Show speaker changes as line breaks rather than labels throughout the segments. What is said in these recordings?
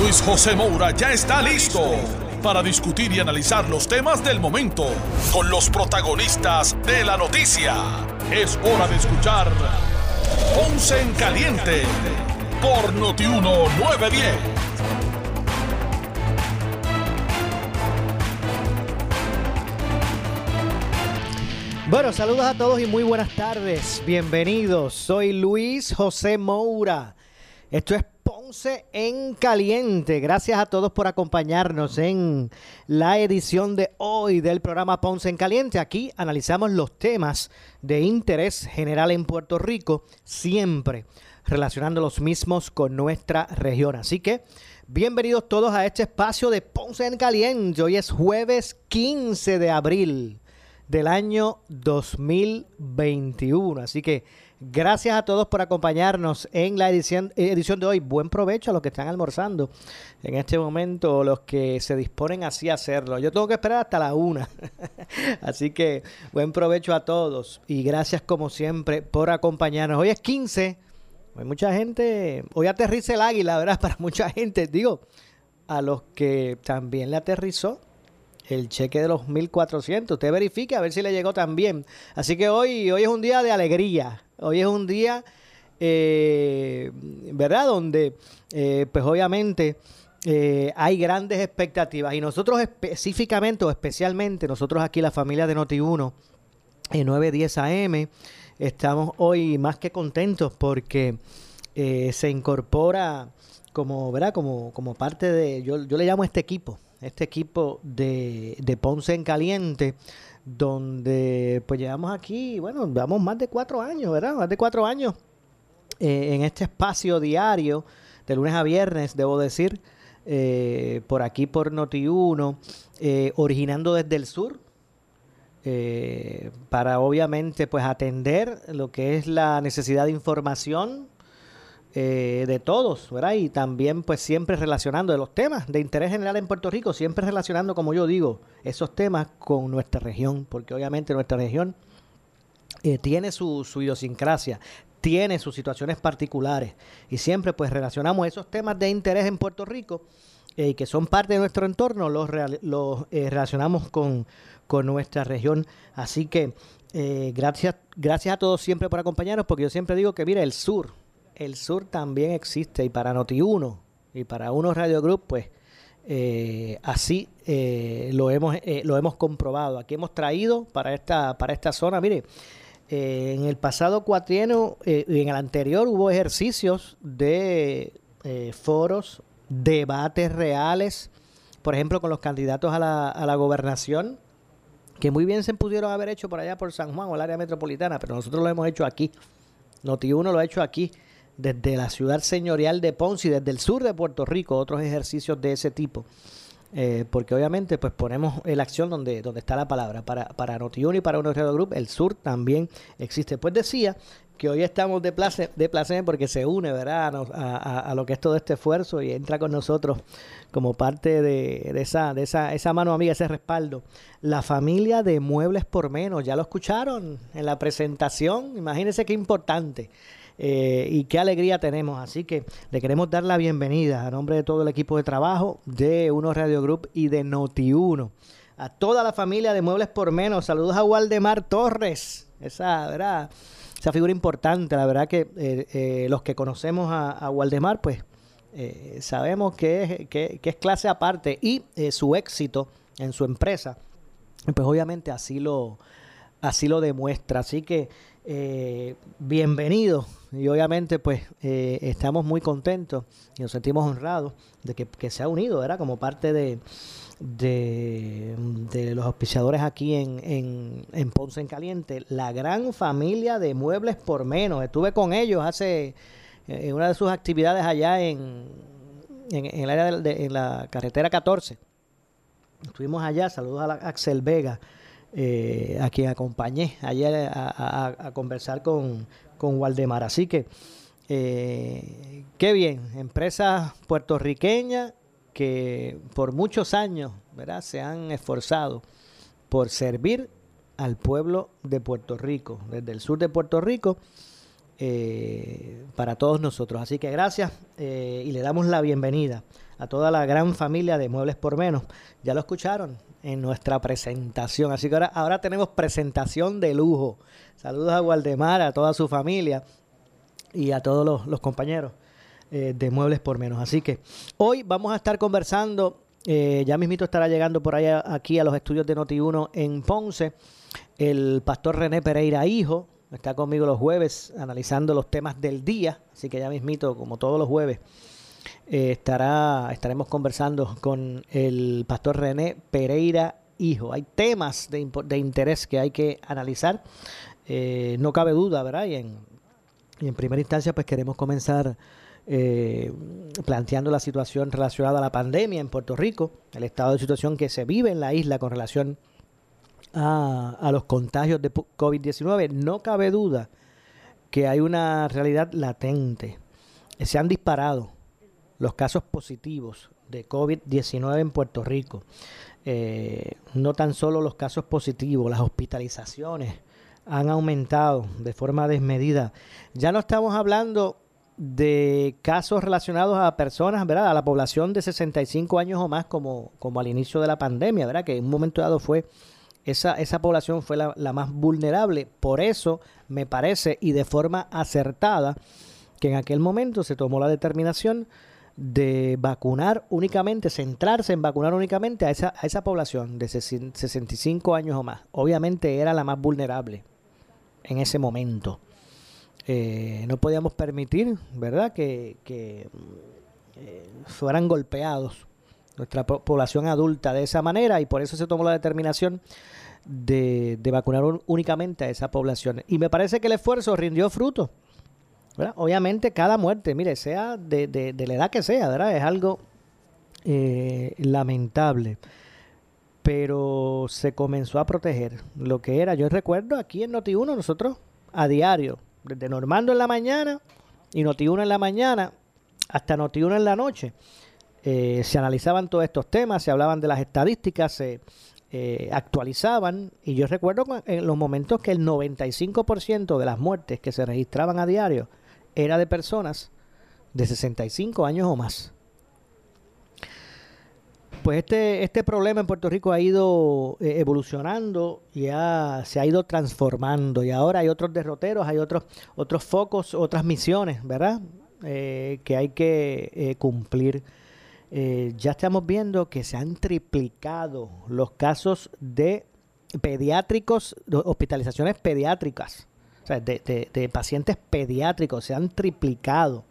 Luis José Moura ya está listo para discutir y analizar los temas del momento con los protagonistas de la noticia. Es hora de escuchar Ponce en Caliente por Notiuno 910.
Bueno, saludos a todos y muy buenas tardes. Bienvenidos. Soy Luis José Moura. Esto es Ponce en Caliente. Gracias a todos por acompañarnos en la edición de hoy del programa Ponce en Caliente. Aquí analizamos los temas de interés general en Puerto Rico, siempre relacionando los mismos con nuestra región. Así que bienvenidos todos a este espacio de Ponce en Caliente. Hoy es jueves 15 de abril del año 2021. Así que gracias a todos por acompañarnos en la edición, edición de hoy. Buen provecho a los que están almorzando en este momento, los que se disponen así a hacerlo. Yo tengo que esperar hasta la una. así que buen provecho a todos y gracias como siempre por acompañarnos. Hoy es 15. Hay mucha gente, hoy aterriza el águila, ¿verdad? Para mucha gente, digo, a los que también le aterrizó el cheque de los 1.400. Usted verifique a ver si le llegó también. Así que hoy, hoy es un día de alegría. Hoy es un día, eh, ¿verdad? Donde, eh, pues obviamente, eh, hay grandes expectativas. Y nosotros específicamente o especialmente, nosotros aquí, la familia de Noti1, en 910 AM, estamos hoy más que contentos porque se incorpora como, ¿verdad? Como, como parte de, yo, yo le llamo este equipo, este equipo de, de Ponce en Caliente, donde pues llevamos aquí, bueno, llevamos más de cuatro años, ¿verdad? Más de cuatro años eh, en este espacio diario, de lunes a viernes, debo decir, eh, por aquí por Noti1, eh, originando desde el sur, eh, para obviamente pues atender lo que es la necesidad de información eh, de todos, ¿verdad? Y también pues siempre relacionando de los temas de interés general en Puerto Rico, siempre relacionando, como yo digo, esos temas con nuestra región, porque obviamente nuestra región eh, tiene su, su idiosincrasia, tiene sus situaciones particulares y siempre pues relacionamos esos temas de interés en Puerto Rico eh, que son parte de nuestro entorno, los, eh, relacionamos con, con, nuestra región. Así que eh, gracias, gracias a todos siempre por acompañarnos, porque yo siempre digo que, mira, el sur, el sur también existe y para Noti1 y para Uno Radio Group, pues eh, así eh, lo, hemos, eh, lo hemos comprobado. Aquí hemos traído para esta, para esta zona, mire, eh, en el pasado cuatrienio y en el anterior hubo ejercicios de foros, debates reales, por ejemplo, con los candidatos a la, a la gobernación, que muy bien se pudieron haber hecho por allá por San Juan o el área metropolitana, pero nosotros lo hemos hecho aquí. Noti1 lo ha hecho aquí desde la ciudad señorial de Ponce y desde el sur de Puerto Rico, otros ejercicios de ese tipo. Eh, porque obviamente pues ponemos la acción donde, donde está la palabra. Para, para Noti1 y para Uno Radio Group, el sur también existe. Pues decía que hoy estamos de placer, de placer porque se une ¿verdad? A, a, a, lo que es todo este esfuerzo y entra con nosotros como parte de, de, esa, de esa, esa mano amiga, ese respaldo. La familia de Muebles por Menos, ya lo escucharon en la presentación, imagínense qué importante. Eh, y qué alegría tenemos. Así que le queremos dar la bienvenida a nombre de todo el equipo de trabajo de Uno Radio Group y de Noti1. A toda la familia de Muebles por Menos. Saludos a Waldemar Torres. Esa, ¿verdad? Esa figura importante. La verdad que eh, eh, los que conocemos a, Waldemar, pues sabemos que es, que, es, clase aparte y su éxito en su empresa, pues obviamente así lo, así lo demuestra. Así que bienvenido y obviamente pues eh, estamos muy contentos y nos sentimos honrados de que, que se ha unido, ¿verdad? Como parte de, de, de los auspiciadores aquí en, en, en, Ponce en Caliente, la gran familia de Muebles por Menos. Estuve con ellos hace en una de sus actividades allá en, en, el área de, en la carretera 14 Estuvimos allá, saludos a, Axel Vega, eh, a quien acompañé ayer a, conversar con, con, Waldemar. Así que, eh, qué bien, empresa puertorriqueña que por muchos años ¿verdad? se han esforzado por servir al pueblo de Puerto Rico, desde el sur de Puerto Rico, eh, para todos nosotros. Así que gracias y le damos la bienvenida a toda la gran familia de Muebles por Menos. Ya lo escucharon en nuestra presentación. Así que ahora, ahora tenemos presentación de lujo. Saludos a Waldemar, a toda su familia y a todos los, compañeros eh, de Muebles por Menos. Así que hoy vamos a estar conversando. Eh, ya mismito estará llegando por allá aquí a los estudios de Noti1 en Ponce. El pastor René Pereira Hijo está conmigo los jueves analizando los temas del día. Así que ya mismito, como todos los jueves, eh, estará, estaremos conversando con el pastor René Pereira Hijo. Hay temas de, de interés que hay que analizar, eh, no cabe duda, ¿verdad? Y en, en primera instancia, pues queremos comenzar eh, planteando la situación relacionada a la pandemia en Puerto Rico, el estado de situación que se vive en la isla con relación a, a los contagios de COVID-19. No cabe duda que hay una realidad latente. Se han disparado los casos positivos de COVID-19 en Puerto Rico. Eh, no tan solo los casos positivos, las hospitalizaciones han aumentado de forma desmedida. Ya no estamos hablando de casos relacionados a personas, ¿verdad? A la población de 65 años o más como, como al inicio de la pandemia, ¿verdad? Que en un momento dado fue esa, esa población fue la, la más vulnerable. Por eso me parece, y de forma acertada, que en aquel momento se tomó la determinación de vacunar únicamente, centrarse en vacunar únicamente a esa, a esa población de 65 años o más. Obviamente era la más vulnerable en ese momento. Eh, no podíamos permitir, ¿verdad?, que, que eh, fueran golpeados nuestra población adulta de esa manera y por eso se tomó la determinación de, de vacunar únicamente a esa población. Y me parece que el esfuerzo rindió fruto Obviamente cada muerte, mire, sea de, de, la edad que sea, ¿verdad? Es algo eh, lamentable. Pero se comenzó a proteger lo que era. Yo recuerdo aquí en Noti1 nosotros a diario, desde Normando en la mañana y Noti1 en la mañana hasta Noti1 en la noche, eh, se analizaban todos estos temas, se hablaban de las estadísticas, se eh, actualizaban. Y yo recuerdo en los momentos que el 95% de las muertes que se registraban a diario era de personas de 65 años o más. Pues este, este problema en Puerto Rico ha ido eh, evolucionando y se ha ido transformando y ahora hay otros derroteros, hay otros, otros focos, otras misiones, ¿verdad? Eh, que hay que eh, cumplir. ya estamos viendo que se han triplicado los casos de pediátricos, hospitalizaciones pediátricas o sea, de, pacientes pediátricos, se han triplicado.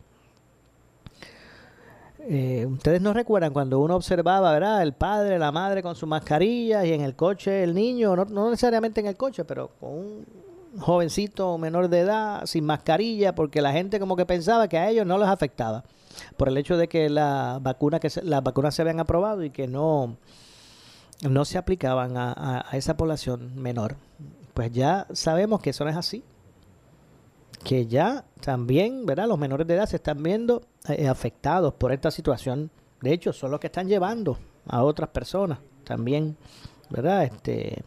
Eh, Ustedes no recuerdan cuando uno observaba, ¿verdad? El padre, la madre con su mascarilla y en el coche el niño, no, no necesariamente en el coche, pero con un jovencito menor de edad sin mascarilla, porque la gente como que pensaba que a ellos no les afectaba por el hecho de que la vacuna que las vacunas se habían aprobado y que no no se aplicaban a esa población menor. Pues ya sabemos que eso no es así que ya también, ¿verdad? Los menores de edad se están viendo eh, afectados por esta situación. De hecho, son los que están llevando a otras personas también, ¿verdad? Este,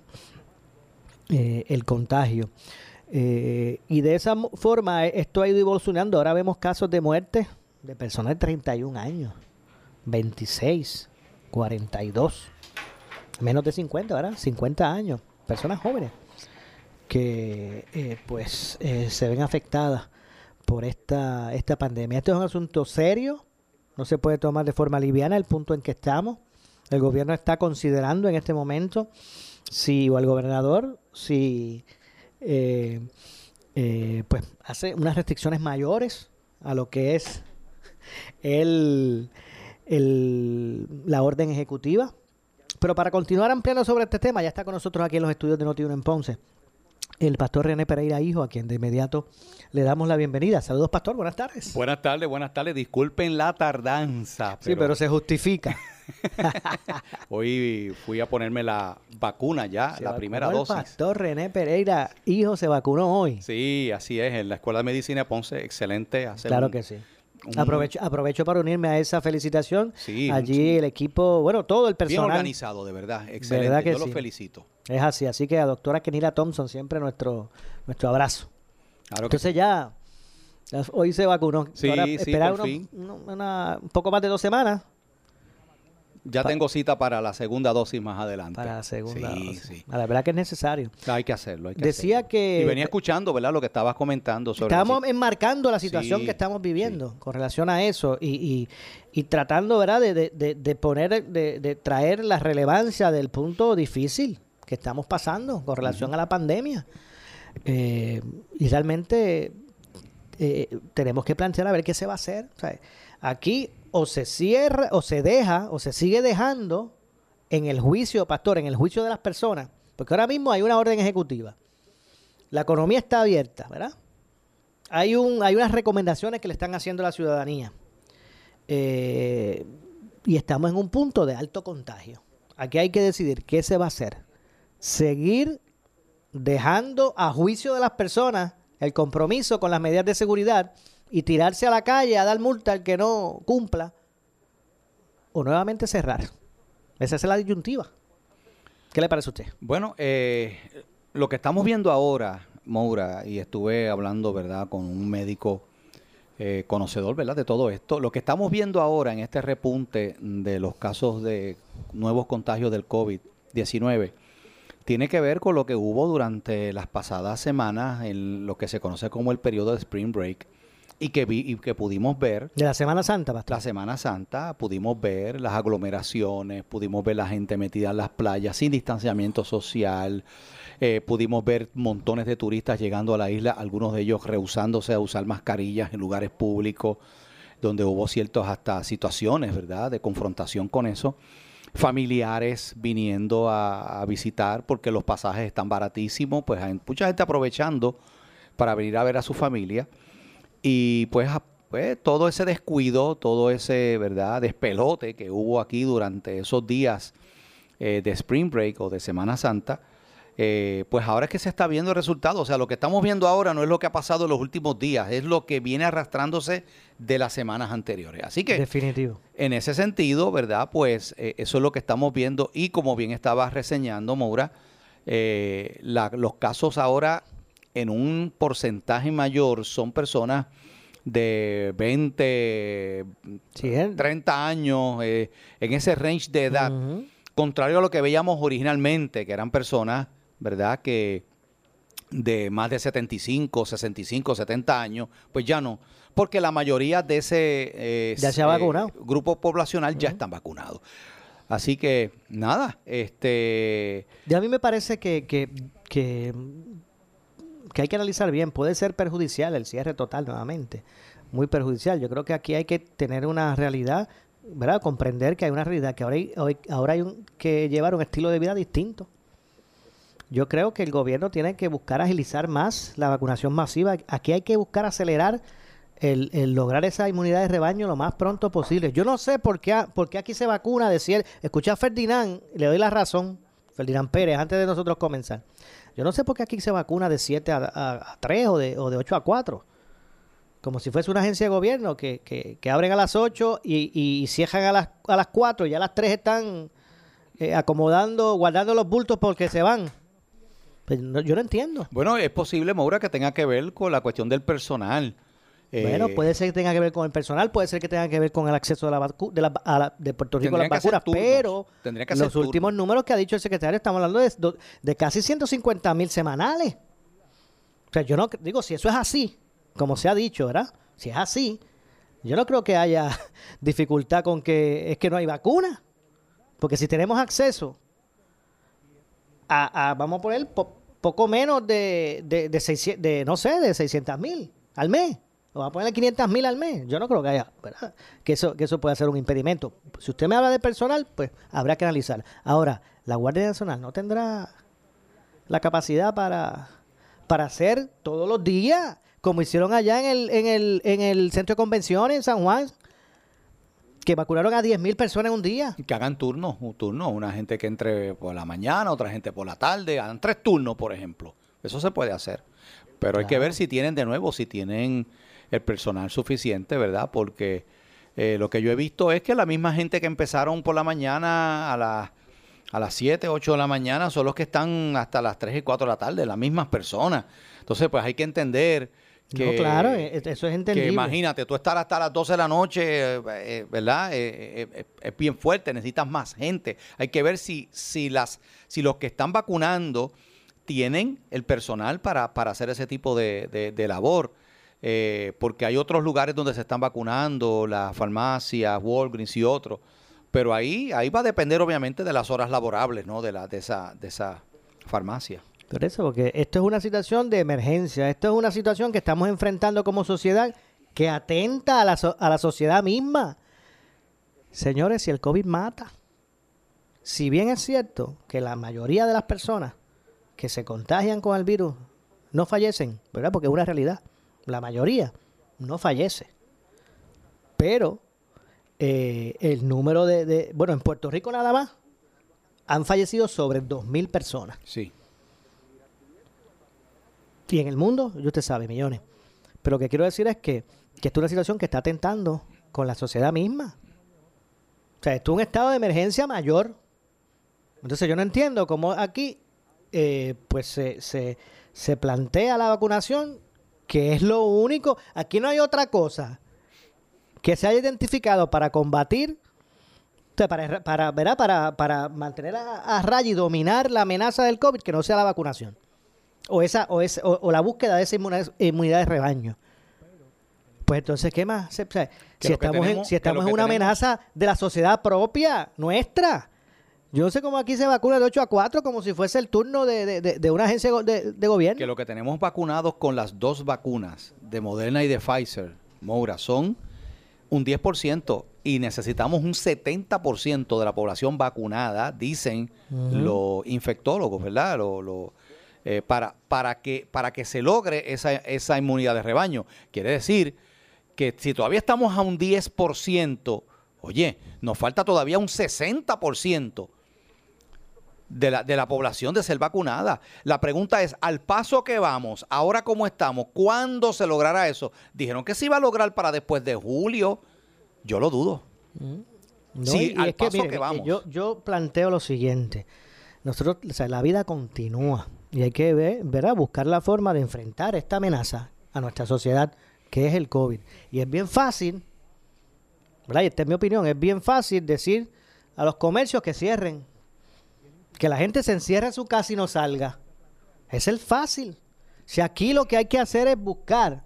eh, el contagio. Eh, y de esa forma esto ha ido evolucionando. Ahora vemos casos de muerte de personas de 31 años, 26, 42, menos de 50, ¿verdad? 50 años, personas jóvenes que eh, pues eh, se ven afectadas por esta, esta pandemia. Este es un asunto serio, no se puede tomar de forma liviana el punto en que estamos. El gobierno está considerando en este momento si, o el gobernador, si eh, pues hace unas restricciones mayores a lo que es el, el, la orden ejecutiva. Pero para continuar ampliando sobre este tema, ya está con nosotros aquí en los estudios de Notiuno en Ponce el pastor René Pereira Hijo, a quien de inmediato le damos la bienvenida. Saludos, pastor, buenas tardes.
Buenas tardes, buenas tardes. Disculpen la tardanza.
Sí, pero se justifica.
Hoy fui a ponerme la vacuna ya,
Se
la primera
el
dosis.
pastor René Pereira Hijo se vacunó hoy.
Sí, así es, en la Escuela de Medicina de Ponce, excelente. hacer
Claro
un-
que sí.
Un-
Aprovecho, aprovecho para unirme a esa felicitación.
Sí,
Allí el equipo, bueno, todo el
Bien
personal.
organizado, de verdad, excelente.
¿Verdad que
Yo
sí?
los felicito.
Es así, así que a doctora Kenila Thompson siempre nuestro, nuestro abrazo.
Claro
Entonces ya, ya hoy se vacunó.
Sí,
Ahora
sí,
esperar unos- una- un poco más de dos semanas
ya tengo cita para la segunda dosis más adelante.
para la segunda.
Sí,
dosis.
sí.
La verdad que es necesario.
Hay que hacerlo, hay que
Decía
hacerlo.
que-
Y venía escuchando, ¿verdad? Lo que estabas comentando sobre...
Estábamos
la-
enmarcando la situación
Sí,
que estamos viviendo con relación a eso y, y- y tratando, ¿verdad?, de, de- de- de poner, de, de traer la relevancia del punto difícil que estamos pasando con relación a la pandemia. Eh, y realmente eh, tenemos que plantear a ver qué se va a hacer. O sea, aquí o se cierra, o se deja, o se sigue dejando en el juicio, pastor, en el juicio de las personas, porque ahora mismo hay una orden ejecutiva. La economía está abierta, ¿verdad? Hay, un, hay unas recomendaciones que le están haciendo a la ciudadanía. Eh, y estamos en un punto de alto contagio. Aquí hay que decidir qué se va a hacer. Seguir dejando a juicio de las personas el compromiso con las medidas de seguridad y tirarse a la calle a dar multa al que no cumpla o nuevamente cerrar. Esa es la disyuntiva. ¿Qué le parece a usted?
Bueno, eh, lo que estamos viendo ahora, Moura, y estuve hablando, ¿verdad?, con un médico eh, conocedor, ¿verdad?, de todo esto. Lo que estamos viendo ahora en este repunte de los casos de nuevos contagios del COVID-19 tiene que ver con lo que hubo durante las pasadas semanas en lo que se conoce como el periodo de Spring Break y que, vi, y que pudimos ver
De la Semana Santa, pastor.
la Semana Santa pudimos ver las aglomeraciones, pudimos ver la gente metida en las playas sin distanciamiento social, eh, pudimos ver montones de turistas llegando a la isla, algunos de ellos rehusándose a usar mascarillas en lugares públicos, donde hubo ciertas hasta situaciones, ¿verdad?, de confrontación con eso. Familiares viniendo a, a visitar porque los pasajes están baratísimos, pues hay mucha gente aprovechando para venir a ver a su familia. Y pues, pues, todo ese descuido, todo ese, ¿verdad?, despelote que hubo aquí durante esos días eh, de Spring Break o de Semana Santa, eh, pues ahora es que se está viendo el resultado. O sea, lo que estamos viendo ahora no es lo que ha pasado en los últimos días, es lo que viene arrastrándose de las semanas anteriores. Así que
Definitivo.
en ese sentido, ¿verdad? Pues eh, eso es lo que estamos viendo y como bien estabas reseñando, Moura, eh, la- los casos ahora en un porcentaje mayor son personas de 20,
Sí, él-
30 años, eh, en ese range de edad, contrario a lo que veíamos originalmente, que eran personas, ¿verdad? Que de más de 75, 65, 70 años, pues ya no, porque la mayoría de ese eh,
Ya se ha
eh,
vacunado.
grupo poblacional ya están vacunados. Así que nada, este
Y a mí me parece que, que, que, que hay que analizar bien. Puede ser perjudicial el cierre total nuevamente. Muy perjudicial. Yo creo que aquí hay que tener una realidad, ¿verdad? Comprender que hay una realidad, que ahora hay, ahora hay un- que llevar un estilo de vida distinto. Yo creo que el gobierno tiene que buscar agilizar más la vacunación masiva. Aquí hay que buscar acelerar el, el lograr esa inmunidad de rebaño lo más pronto posible. Yo no sé por qué, por qué aquí se vacuna. Decir, escuché a Ferdinand, le doy la razón, Ferdinand Pérez, antes de nosotros comenzar. Yo no sé por qué aquí se vacuna de 7 a, a, a 3 o de, o de 8 a 4. Como si fuese una agencia de gobierno que, que, que abren a las 8 y, y cierran a las, a las 4. Ya a las 3 están eh, acomodando, guardando los bultos porque se van. Pues no- yo no entiendo.
bueno, es posible, Moura, que tenga que ver con la cuestión del personal.
Bueno,
Eh,
puede ser que tenga que ver con el personal, puede ser que tenga que ver con el acceso de, la vacu- de, la- a la- de Puerto Rico a las vacunas, pero
que
los últimos
turnos.
números que ha dicho el secretario, estamos hablando de, de casi 150 mil semanales. O sea, yo no digo, si eso es así, como se ha dicho, ¿verdad? Si es así, yo no creo que haya dificultad con que es que no hay vacuna. Porque si tenemos acceso a, a, vamos a poner, po- poco menos de, de, de, 600 de, no sé, de 600 mil al mes. Vamos a ponerle 500 mil al mes. Yo no creo que haya, ¿verdad? Que eso, que eso pueda ser un impedimento. Si usted me habla de personal, pues habrá que analizar. Ahora, la Guardia Nacional no tendrá la capacidad para, para hacer todos los días, como hicieron allá en el, en el, en el centro de convenciones en San Juan, que vacunaron a 10.000 personas en un día.
Que hagan turnos, un turno, una gente que entre por la mañana, otra gente por la tarde, hagan tres turnos, por ejemplo. Eso se puede hacer. Pero hay que ver si tienen de nuevo, si tienen el personal suficiente, ¿verdad? Porque eh, lo que yo he visto es que la misma gente que empezaron por la mañana a las a las 7, 8 de la mañana son los que están hasta las 3 y 4 de la tarde, las mismas personas. Entonces, pues hay que entender que,
no, claro, e, e, eso es entendible.
Que imagínate, tú estar hasta las 12 de la noche, eh, eh, ¿verdad? Eh, es bien fuerte, necesitas más gente. Hay que ver si, si, las, si los que están vacunando tienen el personal para, para hacer ese tipo de, de, labor. Porque hay otros lugares donde se están vacunando, las farmacias, Walgreens y otros pero ahí, ahí va a depender obviamente de las horas laborables, ¿no? De, la, de, esa, de esa farmacia.
Por eso, porque esto es una situación de emergencia, esto es una situación que estamos enfrentando como sociedad que atenta a la, a la sociedad misma. Señores, si el COVID mata, si bien es cierto que la mayoría de las personas que se contagian con el virus no fallecen, ¿verdad? Porque es una realidad. La mayoría no fallece. Pero eh, el número de, Bueno, en Puerto Rico nada más han fallecido sobre 2.000 personas.
Sí.
Y en el mundo, yo usted sabe, millones. Pero lo que quiero decir es que, que esto es una situación que está atentando con la sociedad misma. O sea, esto es un estado de emergencia mayor. Entonces yo no entiendo cómo aquí eh, pues se, se, se plantea la vacunación, que es lo único. Aquí no hay otra cosa que se haya identificado para combatir, para, para, para, para mantener a, raya y dominar la amenaza del COVID, que no sea la vacunación. O, esa, o, o, la búsqueda de esa inmunidad, de rebaño. Pues entonces, ¿qué más? si, estamos en, si estamos en una amenaza de la sociedad propia, nuestra. Yo no sé cómo aquí se vacuna de 8 a 4 como si fuese el turno de, de, de una agencia de, de, gobierno.
Que lo que tenemos vacunados con las dos vacunas, de Moderna y de Pfizer, Moura, son un 10% y necesitamos un 70% de la población vacunada, dicen los infectólogos, ¿verdad? Lo, eh, para, para, que, para que se logre esa, esa inmunidad de rebaño. Quiere decir que si todavía estamos a un 10%, oye, nos falta todavía un 60% de la, de la población de ser vacunada. La pregunta es, al paso que vamos, ahora cómo estamos, ¿cuándo se logrará eso? Dijeron que se iba a lograr para después de julio. Yo lo dudo.
Mm. sí, al paso que, vamos. Yo, yo planteo lo siguiente. Nosotros, o sea, la vida continúa y hay que ver, ¿verdad? buscar la forma de enfrentar esta amenaza a nuestra sociedad, que es el COVID. Y es bien fácil, ¿verdad? Y esta es mi opinión, es bien fácil decir a los comercios que cierren, que la gente se encierre en su casa y no salga. Es el fácil. Si aquí lo que hay que hacer es buscar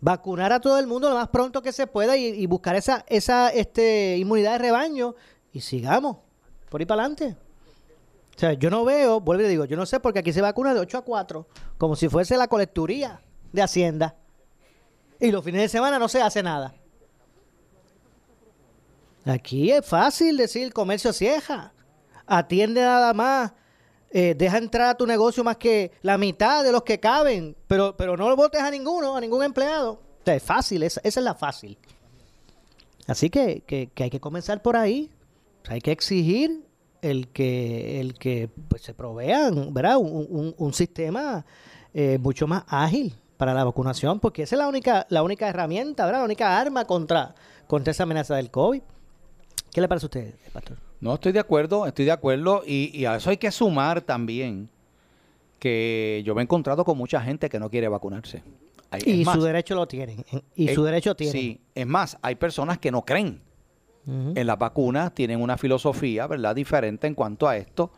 vacunar a todo el mundo lo más pronto que se pueda y, buscar esa, esa este, inmunidad de rebaño y sigamos por ahí para adelante. O sea, yo no veo, vuelvo y digo, yo no sé porque aquí se vacuna de 8 a 4, como si fuese la colecturía de Hacienda. Y los fines de semana no se hace nada. Aquí es fácil decir comercio cieja atiende nada más, eh, deja entrar a tu negocio más que la mitad de los que caben, pero, pero no lo votes a ninguno, a ningún empleado. O sea, es fácil, esa, es la fácil. Así que, que, hay que comenzar por ahí. hay que exigir el que, el que pues, se provean ¿verdad? Un, un, sistema eh, mucho más ágil para la vacunación, porque esa es la única, la única herramienta, ¿verdad? la única arma contra, contra esa amenaza del COVID. ¿Qué le parece a usted, pastor?
No, estoy de acuerdo, estoy de acuerdo. Y, a eso hay que sumar también que yo me he encontrado con mucha gente que no quiere vacunarse.
y su derecho lo tienen. Y su derecho tiene. Sí,
es más, hay personas que no creen en las vacunas, tienen una filosofía, ¿verdad?, diferente en cuanto a esto.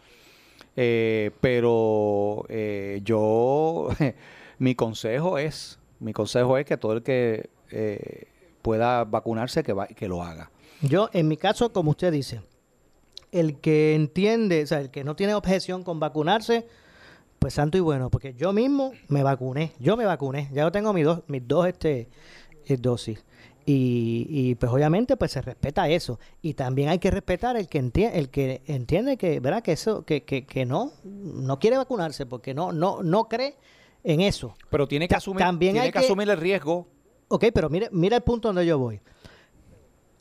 Eh, pero eh, yo, mi consejo es, mi consejo es que todo el que eh, pueda vacunarse, que, que lo haga.
Yo, en mi caso, como usted dice, el que entiende, o sea, el que no tiene objeción con vacunarse, pues santo y bueno, porque yo mismo me vacuné, yo me vacuné, ya yo tengo mis dos, mis dos este, eh, dosis. Y, y, pues obviamente pues se respeta eso y también hay que respetar el que entiende el que entiende que verdad que eso que, que, que no no quiere vacunarse porque no no no cree en eso.
Pero tiene que
Ta-
asumir,
también
tiene
hay
que
que-
asumir el riesgo.
Ok, pero mire, mira el punto donde yo voy.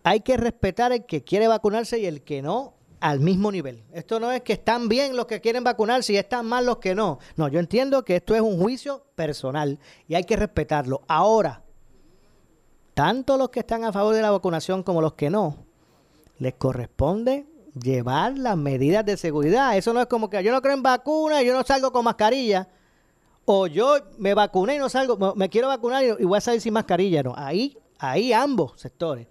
Hay que respetar el que quiere vacunarse y el que no al mismo nivel. Esto no es que están bien los que quieren vacunarse y están mal los que no. No, yo entiendo que esto es un juicio personal y hay que respetarlo. Ahora, tanto los que están a favor de la vacunación como los que no, les corresponde llevar las medidas de seguridad. Eso no es como que yo no creo en vacunas yo no salgo con mascarilla. O yo me vacuné y no salgo, me- quiero vacunar y voy a salir sin mascarilla. No, ahí, ahí ambos sectores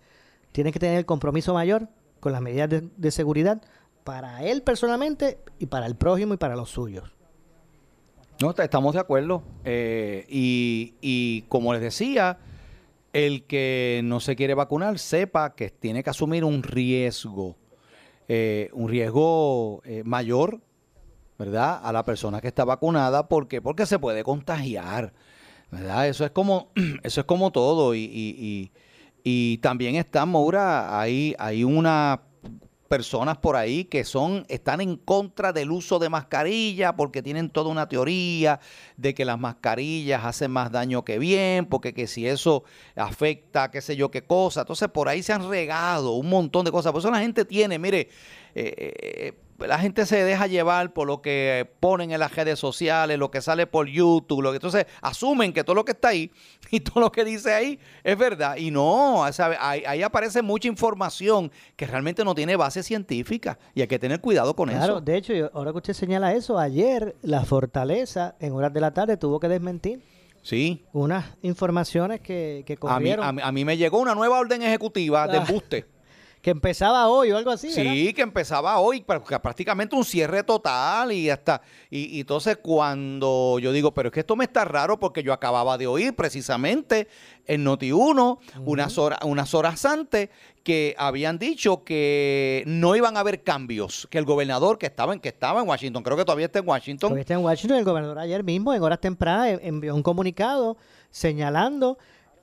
tienen que tener el compromiso mayor las medidas de, seguridad para él personalmente y para el prójimo y para los suyos.
No, estamos de acuerdo. Eh, y, y como les decía, el que no se quiere vacunar sepa que tiene que asumir un riesgo, eh, un riesgo eh, mayor, ¿verdad? A la persona que está vacunada, ¿por qué? Porque se puede contagiar, ¿verdad? Eso es como, eso es como todo. Y- y también está, Maura, hay, hay una personas por ahí que son están en contra del uso de mascarilla porque tienen toda una teoría de que las mascarillas hacen más daño que bien, porque que si eso afecta qué sé yo qué cosa. Entonces por ahí se han regado un montón de cosas. Por eso la gente tiene, mire, eh, eh, la gente se deja llevar por lo que ponen en las redes sociales, lo que sale por YouTube, lo que entonces asumen que todo lo que está ahí y todo lo que dice ahí es verdad. Y no. Ahí, ahí aparece mucha información que realmente no tiene base científica y hay que tener cuidado con
Claro,
eso.
de hecho, ahora que usted señala eso, ayer la Fortaleza en horas de la tarde tuvo que desmentir
Sí.
unas informaciones que, que
A mí,
corrieron,
a, mí, a mí me llegó una nueva orden ejecutiva de
Ah.
embuste.
Que empezaba hoy o algo así. ¿verdad?
Sí, que empezaba hoy, prácticamente un cierre total y hasta y, y entonces cuando yo digo, pero es que esto me está raro porque yo acababa de oír precisamente en Noti1 unas horas unas horas antes que habían dicho que no iban a haber cambios, que el gobernador que estaba en que estaba en Washington, creo que todavía está en Washington,
Todavía está en Washington, el gobernador ayer mismo, en horas tempranas, en- envió un comunicado señalando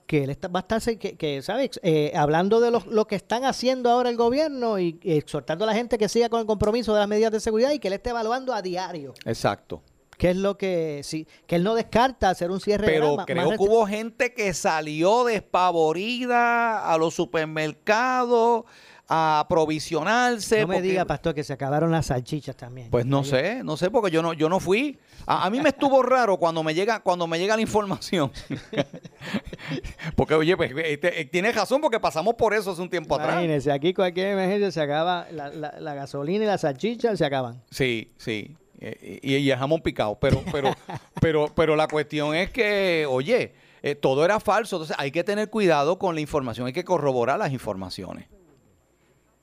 que él está, va a estar, que, que, ¿sabes? Eh, hablando de los- lo que están haciendo ahora el gobierno y, y exhortando a la gente que siga con el compromiso de las medidas de seguridad y que él esté evaluando a diario.
Exacto.
Que es lo que, sí, que él no descarta hacer un cierre
Pero
más
creo que hubo gente que salió despavorida a los supermercados a aprovisionarse.
No me
porque-
diga, pastor, que se acabaron las salchichas también.
Pues no sé, no sé, porque yo no, yo no fui. A, a mí me estuvo raro cuando me llega, cuando me llega la información. porque, oye, pues, este, eh, tienes razón, porque pasamos por eso hace un tiempo atrás.
Imagínese, aquí cualquier emergencia se acaba, la, la- la gasolina y las salchichas se acaban.
Sí, sí. eh, Y, y el jamón picado. Pero, pero, pero, pero la cuestión es que, oye, eh, todo era falso. Entonces hay que tener cuidado con la información, hay que corroborar las informaciones.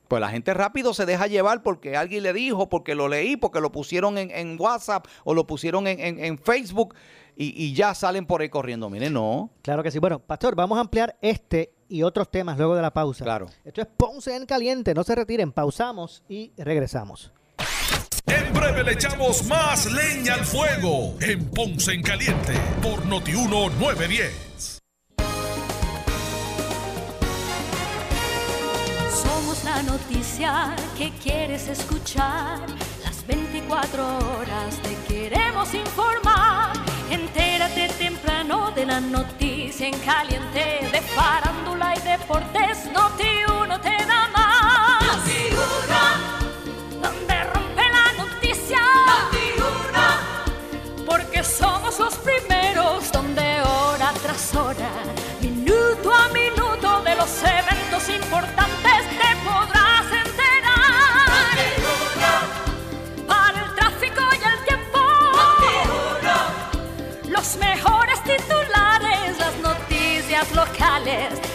Pues la gente rápido se deja llevar porque alguien le dijo, porque lo leí, porque lo pusieron en, en WhatsApp o lo pusieron en, en- en Facebook y, y ya salen por ahí corriendo. Mire, no.
Claro que sí. Bueno, Pastor, vamos a ampliar este y otros temas luego de la pausa.
Claro.
Esto es Ponce en Caliente. No se retiren. Pausamos y regresamos.
En breve le echamos más leña al fuego en Ponce en Caliente por Notiuno 910.
Somos la noticia que quieres escuchar. Las 24 horas te queremos informar. Entérate temprano de la noticia en caliente. De farándula y deportes, Noti uno te da más. Donde rompe la noticia. Porque somos los primeros donde hora tras hora, minuto a minuto de los eventos las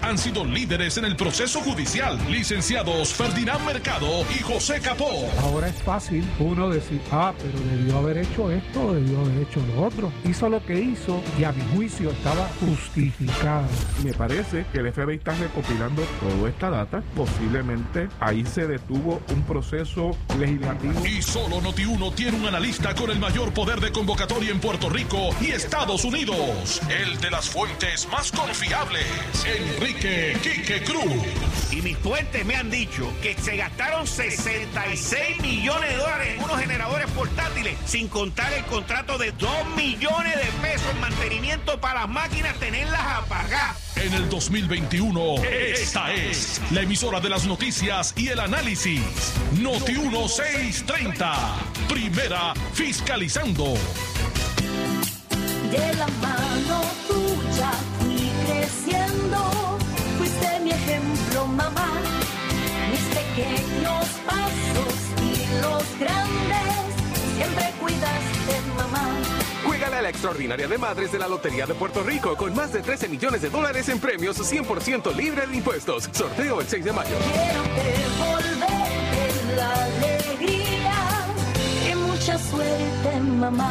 han sido líderes en el proceso judicial. Licenciados Ferdinand Mercado y José Capó.
Ahora es fácil uno decir, ah, pero debió haber hecho esto, debió haber hecho lo otro. Hizo lo que hizo y a mi juicio estaba justificado.
Me parece que el FBI está recopilando toda esta data. Posiblemente ahí se detuvo un proceso legislativo.
Y solo Noti1 tiene un analista con el mayor poder de convocatoria en Puerto Rico y Estados Unidos. El de las fuentes más confiables, Enrique Quique Cruz.
Y mis fuentes me han dicho que se gastaron 66 millones de dólares en unos generadores portátiles, sin contar el contrato de 2 millones de pesos en mantenimiento para las máquinas, tenerlas apagadas.
En el 2021, esta es la emisora de las noticias y el análisis. Noti 1630. Primera fiscalizando.
De la mano pequeños pasos y los grandes, siempre cuidaste, mamá.
Juégale a la extraordinaria de madres de la Lotería de Puerto Rico con más de 13 millones de dólares en premios 100% libre de impuestos. Sorteo el 6 de mayo.
Quiero devolverte la alegría y mucha suerte, mamá.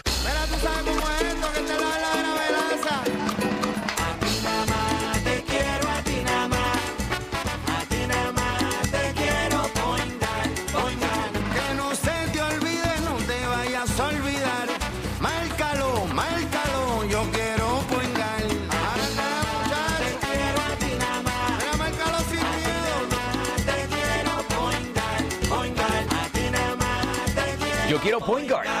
Pero tú sabes cómo es esto que te da la gravedad. A ti nada más te quiero, a ti nada más. A ti nada más te quiero poingar, poingar. Que no se te olvide, no te vayas a olvidar. Márcalo, márcalo, yo quiero poingar. Anda, muchacho. Te quiero a ti nada más. Mira, márcalo sin miedo. Te quiero poingar, poingar. A ti nada más te quiero
Yo quiero point guard.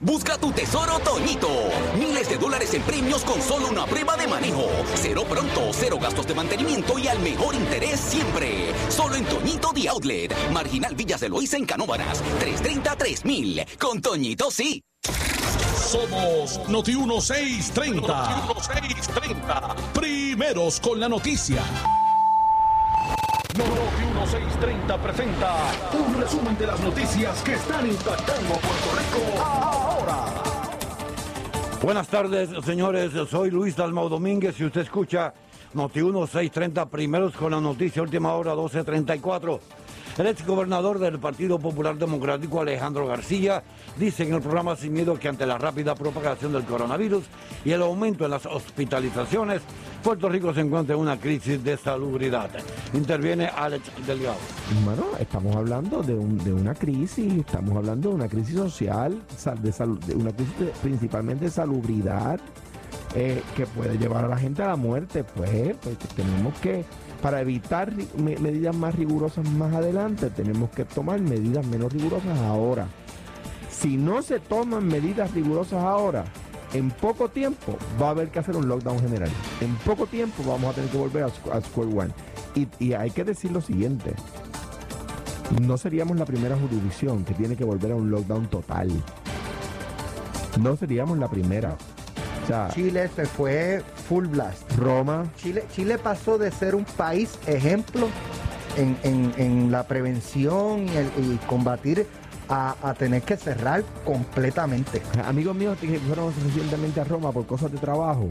Busca tu tesoro Toñito. Miles de dólares en premios con solo una prueba de manejo. Cero pronto, cero gastos de mantenimiento y al mejor interés siempre. Solo en Toñito The Outlet. Marginal Villas de Loíza en Canóvanas. 330-3000. Con Toñito sí.
Somos Noti 1630. Noti 1630. Primeros con la noticia. Noti 1630 presenta un resumen de las noticias que están impactando a Puerto Rico ahora.
Buenas tardes, señores. Soy Luis Dalmau Domínguez y usted escucha Noti 630 primeros con la noticia última hora 1234. El ex gobernador del Partido Popular Democrático, Alejandro García, dice en el programa Sin Miedo que ante la rápida propagación del coronavirus y el aumento en las hospitalizaciones, Puerto Rico se encuentra en una crisis de salubridad. Interviene Alex Delgado.
Bueno, estamos hablando de, un- de una crisis, estamos hablando de una crisis social, de, salud, una crisis principalmente de salubridad, eh, que puede llevar a la gente a la muerte. Pues, pues tenemos que, para evitar medidas más rigurosas más adelante, tenemos que tomar medidas menos rigurosas ahora. Si no se toman medidas rigurosas ahora, en poco tiempo va a haber que hacer un lockdown general. En poco tiempo vamos a tener que volver a, a square one. Y, y hay que decir lo siguiente. No seríamos la primera jurisdicción que tiene que volver a un lockdown total. No seríamos la primera. O sea,
Chile se fue full blast.
Roma.
Chile, Chile pasó de ser un país ejemplo en, en- en la prevención y, el- y combatir a, a tener que cerrar completamente.
Amigos míos que fueron recientemente a Roma por cosas de trabajo,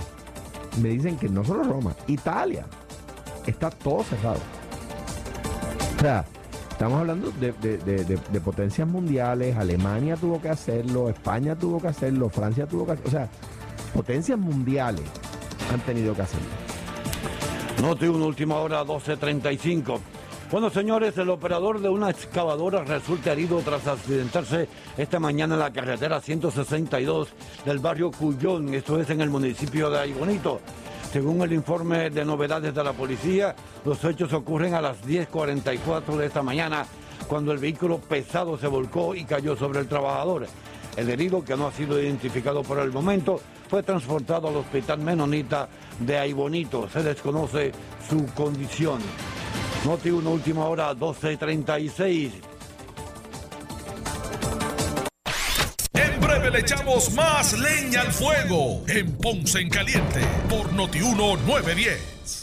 me dicen que no solo Roma, Italia, está todo cerrado. O sea, estamos hablando de, de- de- de- de potencias mundiales, Alemania tuvo que hacerlo, España tuvo que hacerlo, Francia tuvo que hacerlo, o sea, potencias mundiales han tenido que hacerlo.
Noti 1, última hora 12.35. Bueno, señores, el operador de una excavadora resulta herido tras accidentarse esta mañana en la carretera 162 del barrio Cuyón, esto es en el municipio de Aybonito. Según el informe de novedades de la policía, los hechos ocurren a las 10.44 de esta mañana, cuando el vehículo pesado se volcó y cayó sobre el trabajador. El herido, que no ha sido identificado por el momento, fue transportado al hospital menonita de Aybonito. Se desconoce su condición. Noti 1, última hora, 12.36.
En breve le echamos más leña al fuego en Ponce en Caliente por Notiuno 910.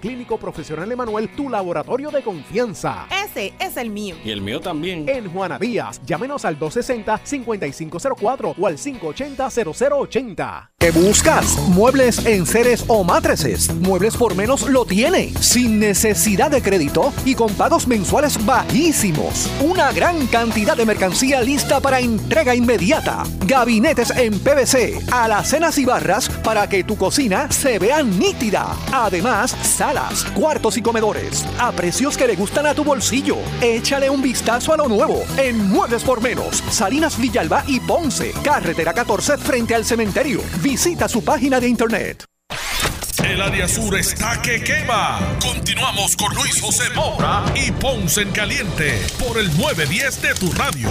Clínico Profesional Emanuel tu laboratorio de confianza.
Ese es el mío.
Y el mío también.
En Juana Díaz, llámenos al 260-5504 o al 580-0080. ¿Qué buscas? Muebles en seres o matrices. Muebles por menos lo tiene. Sin necesidad de crédito y con pagos mensuales bajísimos. Una gran cantidad de mercancía lista para entrega inmediata. Gabinetes en PVC, alacenas y barras para que tu cocina se vea nítida. Además, salas, cuartos y comedores a precios que le gustan a tu bolsillo. Échale un vistazo a lo nuevo en Muebles por Menos, Salinas Villalba y Ponce, carretera 14 frente al cementerio. Visita su página de internet.
El área sur está que quema. Continuamos con Luis José Moura y Ponce en Caliente por el 910 de tu radio.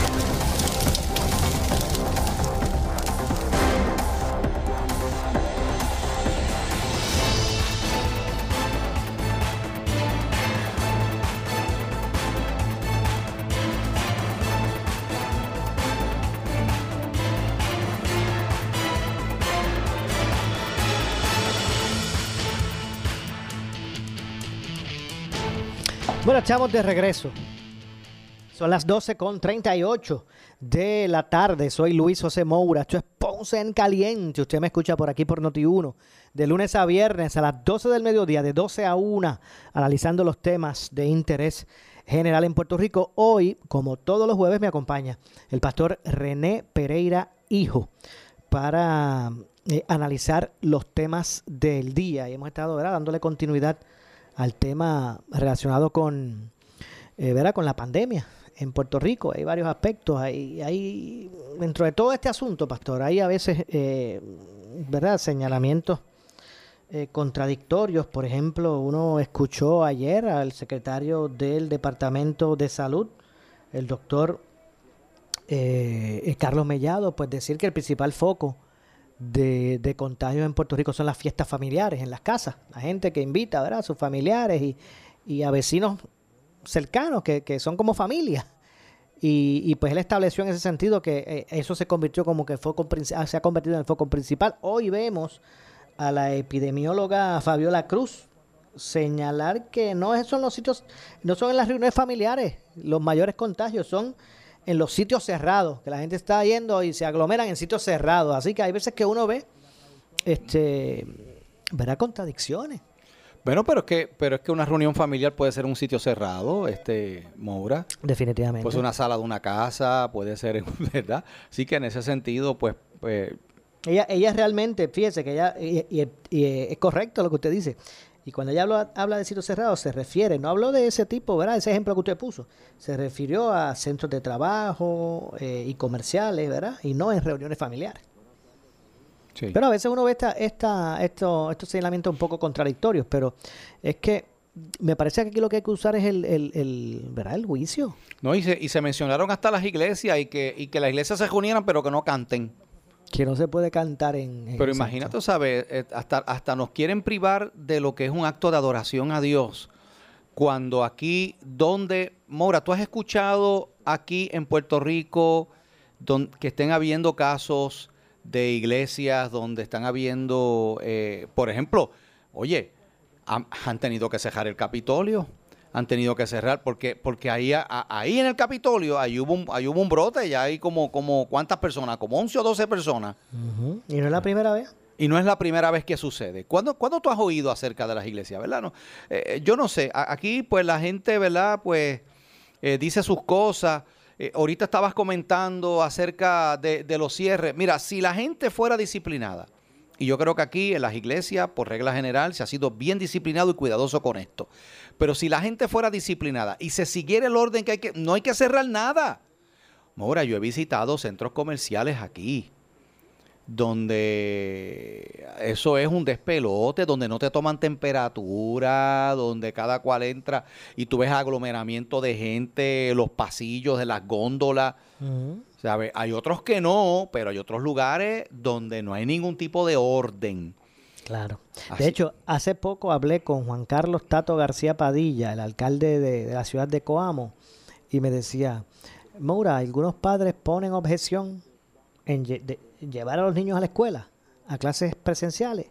Bueno, estamos de regreso. Son las 12 con 38 de la tarde. Soy Luis José Moura. Esto es Ponce en Caliente. Usted me escucha por aquí por Noti1. De lunes a viernes a las 12 del mediodía, de 12 a 1, analizando los temas de interés general en Puerto Rico. Hoy, como todos los jueves, me acompaña el pastor René Pereira Hijo para eh, analizar los temas del día y hemos estado dándole continuidad al tema relacionado con, eh, ¿verdad? con la pandemia en Puerto Rico. Hay varios aspectos. Hay, hay dentro de todo este asunto, pastor, hay a veces eh, ¿verdad? señalamientos eh, contradictorios. Por ejemplo, uno escuchó ayer al secretario del Departamento de Salud, el doctor eh, Carlos Mellado, pues decir que el principal foco de, de contagio en Puerto Rico son las fiestas familiares en las casas. La gente que invita ¿verdad? a sus familiares y, y a vecinos cercanos que, que son como familia. Y, y, pues él estableció en ese sentido que eh, eso se convirtió como que foco, se ha convertido en el foco principal. Hoy vemos a la epidemióloga Fabiola Cruz señalar que no son los sitios, no son en las reuniones familiares los mayores contagios, son en los sitios cerrados, que la gente está yendo y se aglomeran en sitios cerrados. Así que hay veces que uno ve, este, verá contradicciones.
Bueno, pero es que, pero es que una reunión familiar puede ser un sitio cerrado, este, Moura.
Definitivamente.
Pues una sala de una casa, puede ser, ¿verdad? Así que en ese sentido, pues, pues
Ella, ella realmente, fíjese que ella, y, y- y es correcto lo que usted dice. Y cuando ella habla, habla de sitios cerrados, se refiere, no habló de ese tipo, ¿verdad? Ese ejemplo que usted puso. Se refirió a centros de trabajo eh, y comerciales, ¿verdad? Y no en reuniones familiares.
Sí.
Pero a veces uno ve esta, esta, esto, estos señalamientos un poco contradictorios, pero es que me parece que aquí lo que hay que usar es el, el, el, ¿verdad? el juicio.
no, y se, y se mencionaron hasta las iglesias y que, y que las iglesias se reunieran, pero que no canten.
Que no se puede cantar en... en
Pero imagínate, ¿sabes? Eh, Hasta, hasta nos quieren privar de lo que es un acto de adoración a Dios. Cuando aquí, donde, Mora, tú has escuchado aquí en Puerto Rico don- que estén habiendo casos de iglesias donde están habiendo, eh, por ejemplo, oye, han, han tenido que cerrar el Capitolio, han tenido que cerrar porque porque ahí a- ahí en el Capitolio ahí hubo un, ahí hubo un brote, ya hay como como cuántas personas, como 11 o 12 personas.
Y no es la primera vez.
Y no es la primera vez que sucede. ¿Cuándo, cuándo tú has oído acerca de las iglesias, verdad? No, eh, yo no sé. A- Aquí, pues, la gente, ¿verdad? Pues, eh, dice sus cosas. Eh, ahorita estabas comentando acerca de, de los cierres. Mira, si la gente fuera disciplinada, y yo creo que aquí en las iglesias, por regla general, se ha sido bien disciplinado y cuidadoso con esto. Pero si la gente fuera disciplinada y se siguiera el orden que hay que, no hay que cerrar nada. Ahora, yo he visitado centros comerciales aquí, donde eso es un despelote, donde no te toman temperatura, donde cada cual entra y tú ves aglomeramiento de gente, los pasillos de las góndolas. ¿Sabe? Hay otros que no, pero hay otros lugares donde no hay ningún tipo de orden.
Claro.
Así-
De hecho, hace poco hablé con Juan Carlos Tato García Padilla, el alcalde de, de la ciudad de Coamo, y me decía, Moura, algunos padres ponen objeción en lle- de- llevar a los niños a la escuela, a clases presenciales,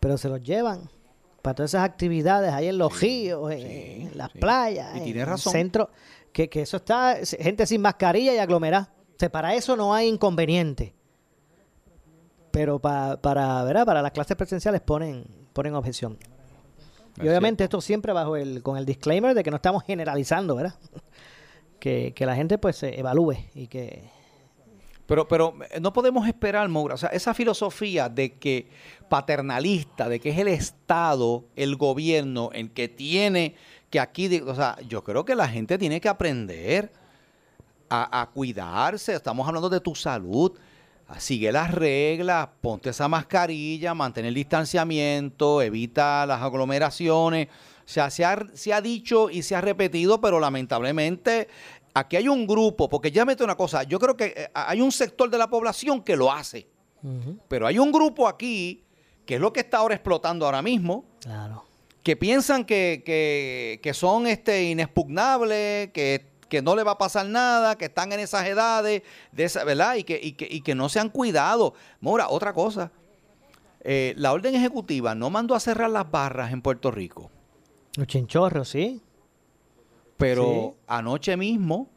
pero se los llevan para todas esas actividades ahí en los ríos, en, en las playas,
Y
en
tiene
el
razón.
centro, que, que eso está, es- gente sin mascarilla y aglomerada. Sea, para eso no hay inconveniente. Pero pa- para, ¿verdad? para las clases presenciales ponen, ponen objeción. Y obviamente esto siempre bajo el, con el disclaimer de que no estamos generalizando, ¿verdad? Que, que la gente pues se evalúe y que...
Pero, pero eh, no podemos esperar, Moura. O sea, esa filosofía de que paternalista, de que es el Estado, el gobierno, el que tiene que aquí, o sea, yo creo que la gente tiene que aprender a, a cuidarse. Estamos hablando de tu salud. Sigue las reglas, ponte esa mascarilla, mantén el distanciamiento, evita las aglomeraciones. O sea, se ha, se ha dicho y se ha repetido, pero lamentablemente aquí hay un grupo, porque ya mete una cosa, yo creo que eh, hay un sector de la población que lo hace, pero hay un grupo aquí, que es lo que está ahora explotando ahora mismo,
Claro.
que piensan que, que- que son este, inexpugnables, que, que no le va a pasar nada, que están en esas edades, de esa, ¿verdad? Y que, y, que, y que no se han cuidado. Mora, otra cosa. eh, la orden ejecutiva no mandó a cerrar las barras en Puerto Rico,
Los chinchorros, ¿sí?
pero
Sí.
anoche mismo,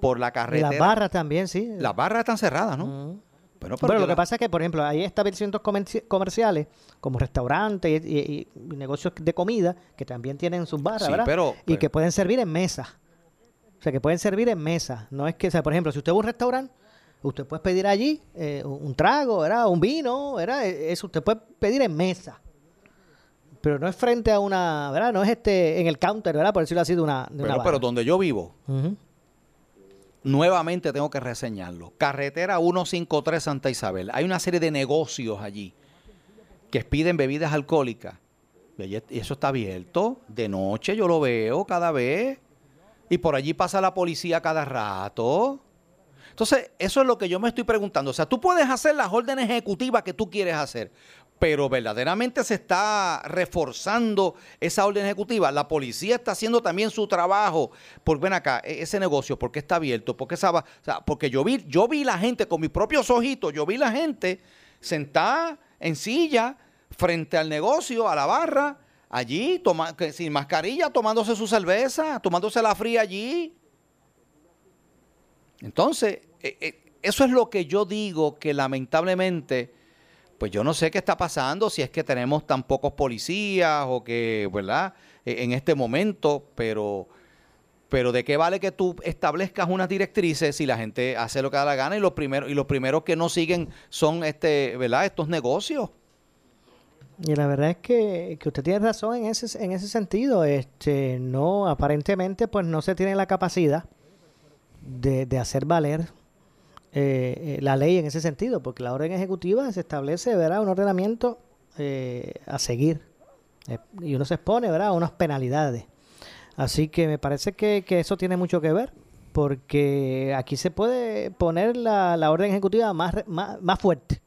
por la
Y
carretera.
las barras también, sí.
Las barras están cerradas, ¿no? Bueno, pero
lo que pasa es que, por ejemplo, hay establecimientos comerci- comerciales como restaurantes y, y- y negocios de comida que también tienen sus barras,
Sí,
¿verdad?
pero-
y que pueden servir en mesa. O sea, que pueden servir en mesa. No es que, o sea, por ejemplo, si usted va a un restaurante, Usted puede pedir allí eh, un trago, ¿verdad? un vino, ¿verdad? Eh, eso usted puede pedir en mesa. Pero no es frente a una, ¿verdad? No es este en el counter, ¿verdad? Por decirlo así, de una, de una
Pero, pero donde yo vivo, nuevamente tengo que reseñarlo. Carretera 153 Santa Isabel. Hay una serie de negocios allí que piden bebidas alcohólicas. Y eso está abierto. De noche yo lo veo cada vez. Y por allí pasa la policía cada rato. Entonces, eso es lo que yo me estoy preguntando. O sea, tú puedes hacer las órdenes ejecutivas que tú quieres hacer, pero verdaderamente se está reforzando esa orden ejecutiva. La policía está haciendo también su trabajo. Por ven acá, e- ese negocio, ¿por qué está abierto? ¿Por qué porque yo vi, yo vi la gente con mis propios ojitos, yo vi la gente sentada en silla frente al negocio, a la barra, allí, toma- sin mascarilla, tomándose su cerveza, tomándose la fría allí. Entonces, eh, eh, eso es lo que yo digo que lamentablemente, pues yo no sé qué está pasando, si es que tenemos tan pocos policías o que, ¿verdad? Eh, En este momento, pero, pero ¿de qué vale que tú establezcas unas directrices si la gente hace lo que da la gana y los primeros, y los primeros que no siguen son este, ¿verdad? Estos negocios.
Y la verdad es que, que usted tiene razón en ese, en ese sentido. Este, no, aparentemente, pues no se tiene la capacidad de, de hacer valer eh, eh, la ley en ese sentido, porque la orden ejecutiva se establece, ¿verdad? Un ordenamiento eh, a seguir. Eh, y uno se expone, ¿verdad? A unas penalidades. Así que me parece que, que eso tiene mucho que ver, porque aquí se puede poner la, la orden ejecutiva más, más, más fuerte.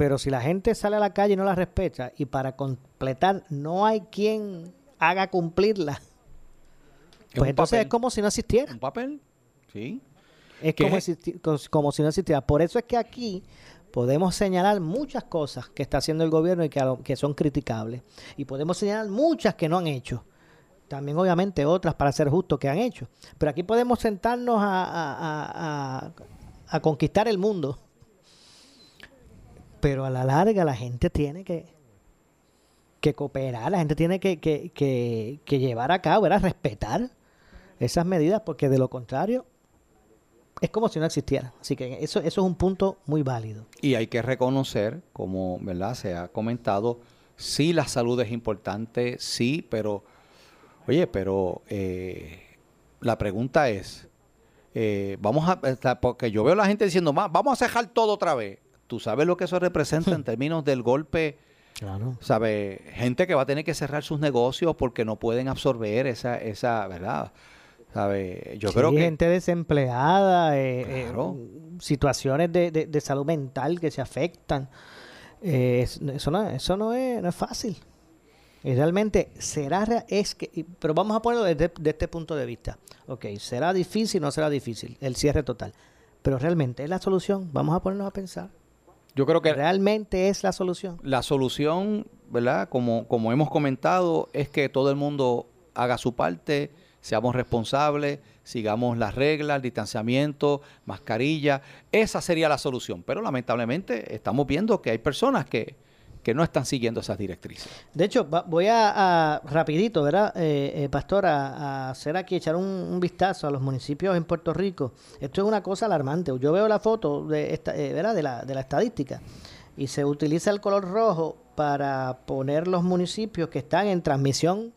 Pero si la gente sale a la calle y no la respeta, y para completar no hay quien haga cumplirla, pues entonces
papel.
es como si no existiera.
Un papel, sí.
Es
¿Qué
como,
es?
como si no existiera. Por eso es que aquí podemos señalar muchas cosas que está haciendo el gobierno y que, a lo- que son criticables. Y podemos señalar muchas que no han hecho. También obviamente otras, para ser justos, que han hecho. Pero aquí podemos sentarnos a, a- a- a- a conquistar el mundo. Pero a la larga la gente tiene que, que cooperar, la gente tiene que, que- que- que llevar a cabo, ¿verdad? respetar esas medidas, porque de lo contrario es como si no existiera. Así que eso, eso es un punto muy válido.
Y hay que reconocer, como ¿verdad? se ha comentado, sí la salud es importante, sí, pero, oye, pero eh, la pregunta es, eh, vamos a, está- porque yo veo a la gente diciendo, "Ma, vamos a cejar todo otra vez. ¿Tú sabes lo que eso representa en términos del golpe?
Claro.
¿Sabe? Gente que va a tener que cerrar sus negocios porque no pueden absorber esa, esa ¿verdad? ¿Sabe? Yo
Sí,
creo que...
gente desempleada, eh, eh, situaciones de, de- de salud mental que se afectan. Eh, es- eso no, eso no es, no es fácil. Y realmente será, es que, pero vamos a ponerlo desde, de este punto de vista. Ok, será difícil, no será difícil, el cierre total. Pero realmente es la solución. Vamos a ponernos a pensar.
Yo creo que
realmente es la solución.
La solución, ¿verdad? Como, como hemos comentado, es que todo el mundo haga su parte, seamos responsables, sigamos las reglas, distanciamiento, mascarilla. Esa sería la solución. Pero lamentablemente estamos viendo que hay personas que, que no están siguiendo esas directrices.
De hecho, va- voy a, a- rapidito, ¿verdad, eh, eh, Pastor, a, a hacer aquí, echar un, un vistazo a los municipios en Puerto Rico. Esto es una cosa alarmante. Yo veo la foto de esta, eh, ¿verdad? De, la, de la estadística y se utiliza el color rojo para poner los municipios que están en transmisión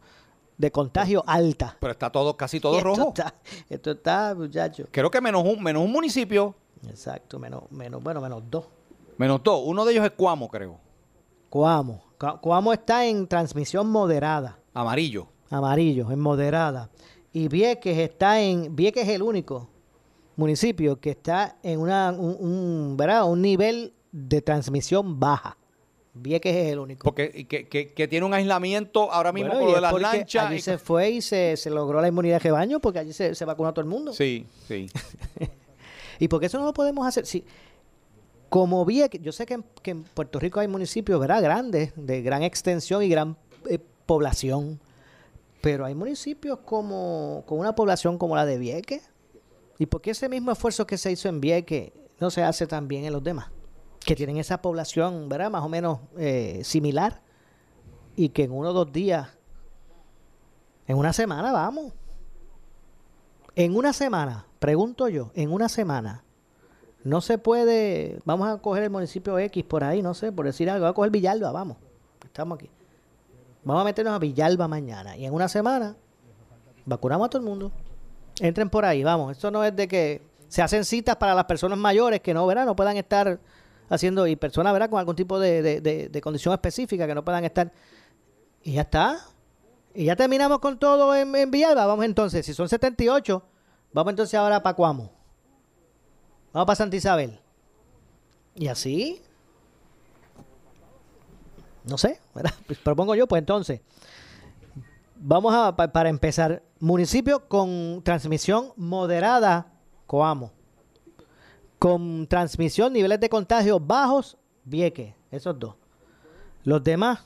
de contagio alta.
Pero está todo, casi todo
esto
rojo.
Está, esto está, muchachos.
Creo que menos un, menos un municipio,
Exacto, menos, menos, bueno, menos dos.
menos dos. Uno de ellos es Cuamo, creo.
Coamo. Coamo está en transmisión moderada.
Amarillo.
amarillo, en moderada. Y Vieques está en, Vieques es el único municipio que está en una, un, un, ¿verdad? un nivel de transmisión baja. Vieques es el único.
Porque que, que- que tiene un aislamiento ahora mismo
Bueno,
lo de las
porque
lanchas.
Allí
y-
se fue y se, se logró la inmunidad de rebaño porque allí se, se vacunó a todo el mundo.
Sí, sí.
¿Y por qué eso no lo podemos hacer? Si, como Vieques, yo sé que en, que en Puerto Rico hay municipios ¿verdad? grandes, de gran extensión y gran eh, población, pero hay municipios como con una población como la de Vieques. ¿Y por qué ese mismo esfuerzo que se hizo en Vieques no se hace también en los demás? Que tienen esa población, ¿verdad? Más o menos eh, similar y que en uno o dos días, en una semana vamos. En una semana, pregunto yo, en una semana, No se puede, vamos a coger el municipio X por ahí, no sé, por decir algo, vamos a coger Villalba, vamos. Estamos aquí. Vamos a meternos a Villalba mañana y en una semana vacunamos a todo el mundo. Entren por ahí, vamos. Esto no es de que se hacen citas para las personas mayores que no, ¿verdad? no puedan estar haciendo, y personas ¿verdad? con algún tipo de, de- condición específica que no puedan estar. Y ya está. Y ya terminamos con todo en, en Villalba. Vamos entonces, si son 78, vamos entonces ahora para Cuamo. Vamos para Santa Isabel. Y así. No sé. Pues propongo yo, pues entonces. Vamos a, pa- para empezar, municipio con transmisión moderada, Coamo. Con transmisión, niveles de contagio bajos, Vieques, esos dos. Los demás,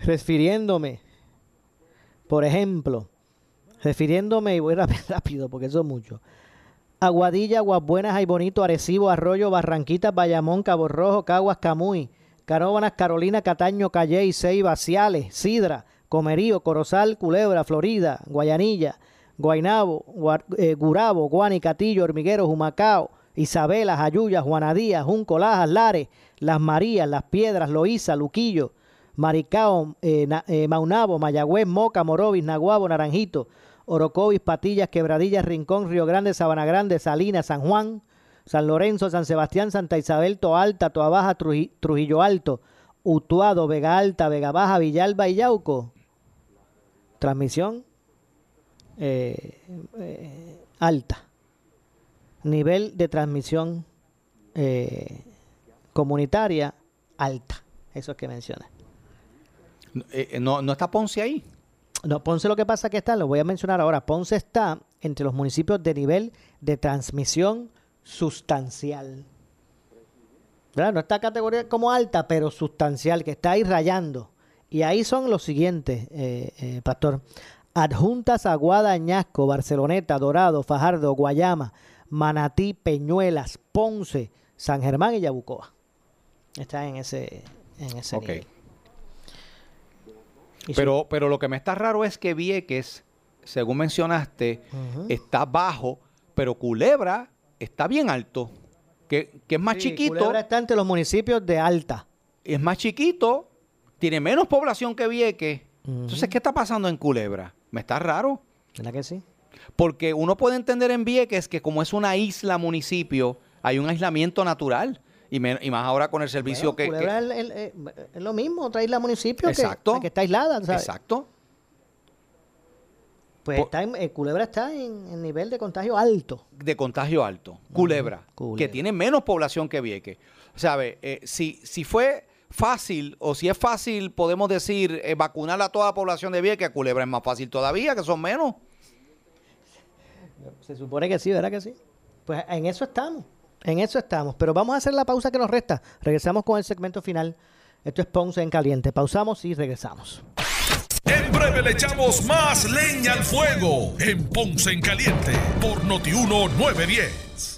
refiriéndome, por ejemplo, refiriéndome, y voy rápido, rápido porque eso es mucho. Aguadilla, Aguas Buenas, Ay Bonito, Arecibo, Arroyo, Barranquitas, Bayamón, Cabo Rojo, Caguas, Camuy, Canóvanas, Carolina, Cataño, Calley, Ceiba, Ciales, Sidra, Comerío, Corozal, Culebra, Florida, Guayanilla, Guainabo, Gua- eh, Gurabo, Guani, Catillo, Hormiguero, Humacao, Isabela, Jayuya, Juanadía, Junco, Lajas, Lares, Las Marías, Las Piedras, Loíza, Luquillo, Maricao, eh, eh, Maunabo, Mayagüez, Moca, Morovis, Naguabo, Naranjito, Orocovis, Patillas, Quebradillas, Rincón, Río Grande, Sabana Grande, Salinas, San Juan, San Lorenzo, San Sebastián, Santa Isabel, Toalta, Toa Baja, Truji- Trujillo Alto, Utuado, Vega Alta, Vega Baja, Villalba y Yauco. Transmisión eh, eh, alta. Nivel de transmisión eh, comunitaria alta. Eso es que menciona.
No, no está Ponce ahí.
No, Ponce lo que pasa que está, lo voy a mencionar ahora. Ponce está entre los municipios de nivel de transmisión sustancial. ¿Verdad? No está categoría como alta, pero sustancial, que está ahí rayando. Y ahí son los siguientes, eh, eh, Pastor. Adjuntas, Aguada, Añasco, Barceloneta, Dorado, Fajardo, Guayama, Manatí, Peñuelas, Ponce, San Germán y Yabucoa. Está en ese, en ese nivel.
Pero, pero lo que me está raro es que Vieques, según mencionaste, está bajo, pero Culebra está bien alto. Que, que es más
Sí,
chiquito.
Culebra está entre los municipios de alta.
Es más chiquito, tiene menos población que Vieques. Entonces, ¿qué está pasando en Culebra? Me está raro.
¿Verdad que sí?
Porque uno puede entender en Vieques que como es una isla municipio, hay un aislamiento natural. Y, me- y más ahora con el servicio que, que-
Culebra es, el- el- es lo mismo, otra isla municipio que-
Exacto.
que, está aislada. ¿sabes?
Exacto.
Pues está en- eh, Culebra está en, en nivel de contagio alto.
de contagio alto, Culebra,
Culebra.
que tiene menos población que Vieques. ¿Sabe? Eh, si, si fue fácil o si es fácil, podemos decir, eh, vacunar a toda la población de Vieques, Culebra es más fácil todavía, que son menos.
Se supone que sí, ¿verdad que sí? Pues en eso estamos, en eso estamos. Pero vamos a hacer la pausa que nos resta. Regresamos con el segmento final. Esto es Ponce en Caliente. Pausamos y regresamos.
En breve le echamos más leña al fuego en Ponce en Caliente por Notiuno 910.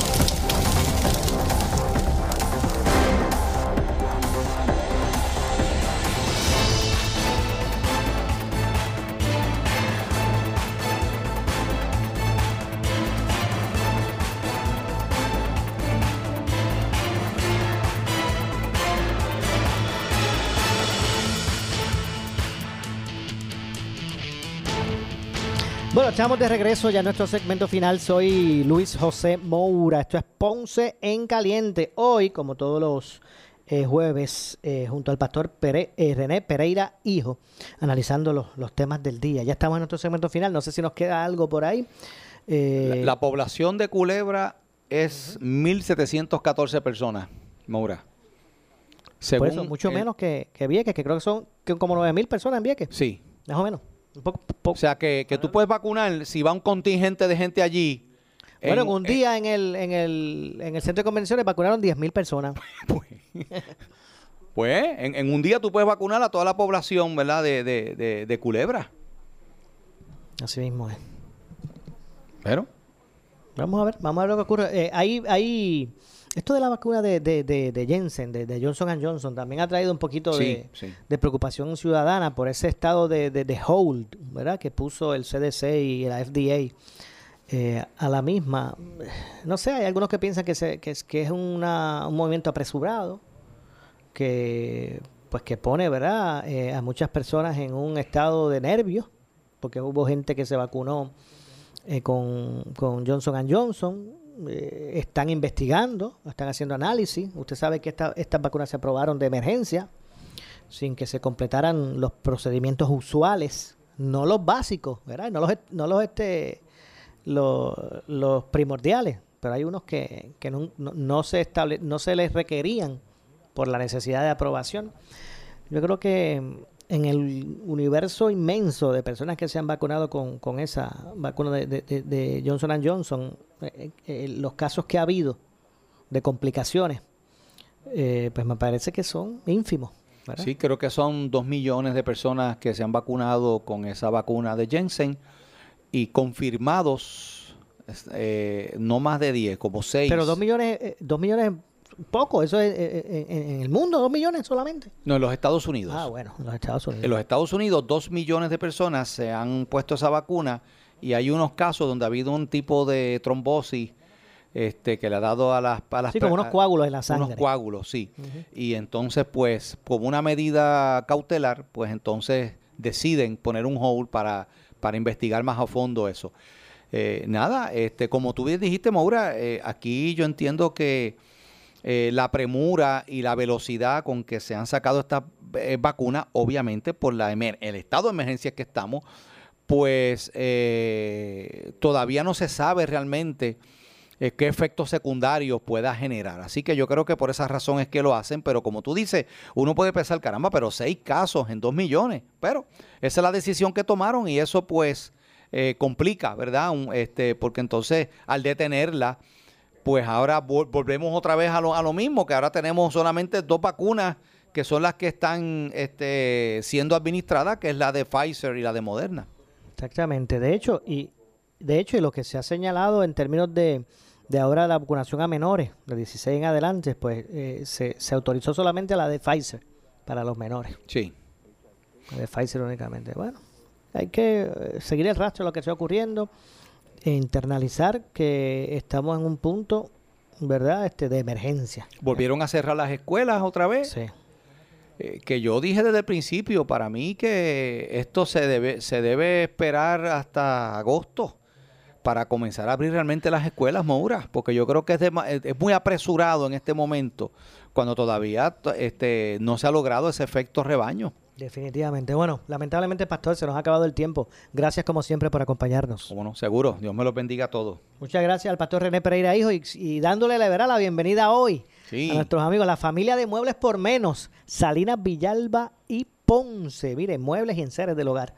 Estamos de regreso ya en nuestro segmento final. Soy Luis José Moura. Esto es Ponce en Caliente. Hoy, como todos los eh, jueves, eh, junto al pastor Pere- eh, René Pereira Hijo, analizando los, los temas del día. Ya estamos en nuestro segmento final. No sé si nos queda algo por ahí.
La, la población de Culebra es 1.714 personas, Maura.
por eso, mucho
el-
menos que, que Vieques, que creo que son que como 9 mil personas en Vieques.
Sí.
Más o menos.
O sea, que, que tú puedes vacunar si va un contingente de gente allí.
Bueno,
en-
en un día en el, en el, en el centro de convenciones vacunaron 10 mil personas.
Pues en, en un día tú puedes vacunar a toda la población, ¿verdad? De, de, de, de Culebra.
Así mismo es.
Pero.
Vamos a ver, vamos a ver lo que ocurre. Eh, ahí, ahí, esto de la vacuna de, de, de, de Jensen, de, de Johnson Johnson, también ha traído un poquito de,
Sí, sí.
de preocupación ciudadana por ese estado de hold, ¿verdad? Que puso el CDC y la FDA eh, a la misma. No sé, hay algunos que piensan que, se, que es, que es una, un movimiento apresurado, que pues que pone, ¿verdad? Eh, a muchas personas en un estado de nervios, porque hubo gente que se vacunó eh, con, con Johnson Johnson. Eh, están investigando, están haciendo análisis. Usted sabe que esta- estas vacunas se aprobaron de emergencia, sin que se completaran los procedimientos usuales, no los básicos, ¿verdad? No los, no los, este, los, los primordiales, pero hay unos que, que no- no se estable, no se les requerían por la necesidad de aprobación. Yo creo que en el universo inmenso de personas que se han vacunado con, con esa vacuna de, de- de- Johnson Johnson, eh, eh, los casos que ha habido de complicaciones, eh, pues me parece que son ínfimos. ¿verdad?
Sí, creo que son dos millones de personas que se han vacunado con esa vacuna de Jensen y confirmados eh, no más de 10, como 6.
Pero dos millones, eh, dos millones, poco, eso es eh, eh, en, en el mundo, dos millones solamente.
No, en los Estados Unidos.
Ah, bueno, en los Estados Unidos.
En los Estados Unidos, dos millones de personas se han puesto esa vacuna y hay unos casos donde ha habido un tipo de trombosis este, que le ha dado a las... A las
Sí, como unos coágulos en la sangre.
Unos coágulos, sí. Y entonces, pues, como una medida cautelar, pues entonces deciden poner un hold para, para investigar más a fondo eso. Eh, nada, este, como tú bien dijiste, Maura, eh, aquí yo entiendo que eh, la premura y la velocidad con que se han sacado estas eh, vacunas, obviamente por la el estado de emergencia que estamos, pues eh, todavía no se sabe realmente qué efectos secundarios pueda generar. Así que yo creo que por esa razón es que lo hacen, pero como tú dices, uno puede pensar, caramba, pero seis casos en dos millones. Pero esa es la decisión que tomaron y eso pues complica, ¿verdad? Este, porque entonces al detenerla, pues ahora vol- volvemos otra vez a lo, a lo mismo, que ahora tenemos solamente dos vacunas que son las que están este, siendo administradas, que es la de Pfizer y la de Moderna.
Exactamente. De hecho, y de hecho, y lo que se ha señalado en términos de, de ahora la vacunación a menores, de 16 en adelante, pues eh, se, se autorizó solamente la de Pfizer para los menores.
Sí.
La de Pfizer únicamente. Bueno, hay que eh, seguir el rastro de lo que está ocurriendo internalizar que estamos en un punto, ¿verdad?, este de emergencia.
Volvieron a cerrar las escuelas otra vez.
Sí.
Eh, que yo dije desde el principio, para mí que esto se debe, se debe esperar hasta agosto para comenzar a abrir realmente las escuelas, Moura, porque yo creo que es, dema- es muy apresurado en este momento, cuando todavía este, no se ha logrado ese efecto rebaño.
Definitivamente. Bueno, lamentablemente, Pastor, se nos ha acabado el tiempo. Gracias, como siempre, por acompañarnos.
Como no, seguro, Dios me los bendiga a todos.
Muchas gracias al Pastor René Pereira Hijo y, y dándole la, ¿verdad? la bienvenida hoy
Sí.
a nuestros amigos, la familia de Muebles por Menos, Salinas Villalba y Ponce. Miren, muebles y enseres del hogar.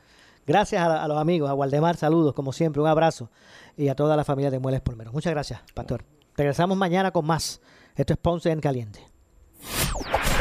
Gracias a, a los amigos, a Waldemar, saludos, como siempre, un abrazo. Y a toda la familia de Muebles por Menos. Muchas gracias, Pastor. Regresamos mañana con más. Esto es Ponce en Caliente.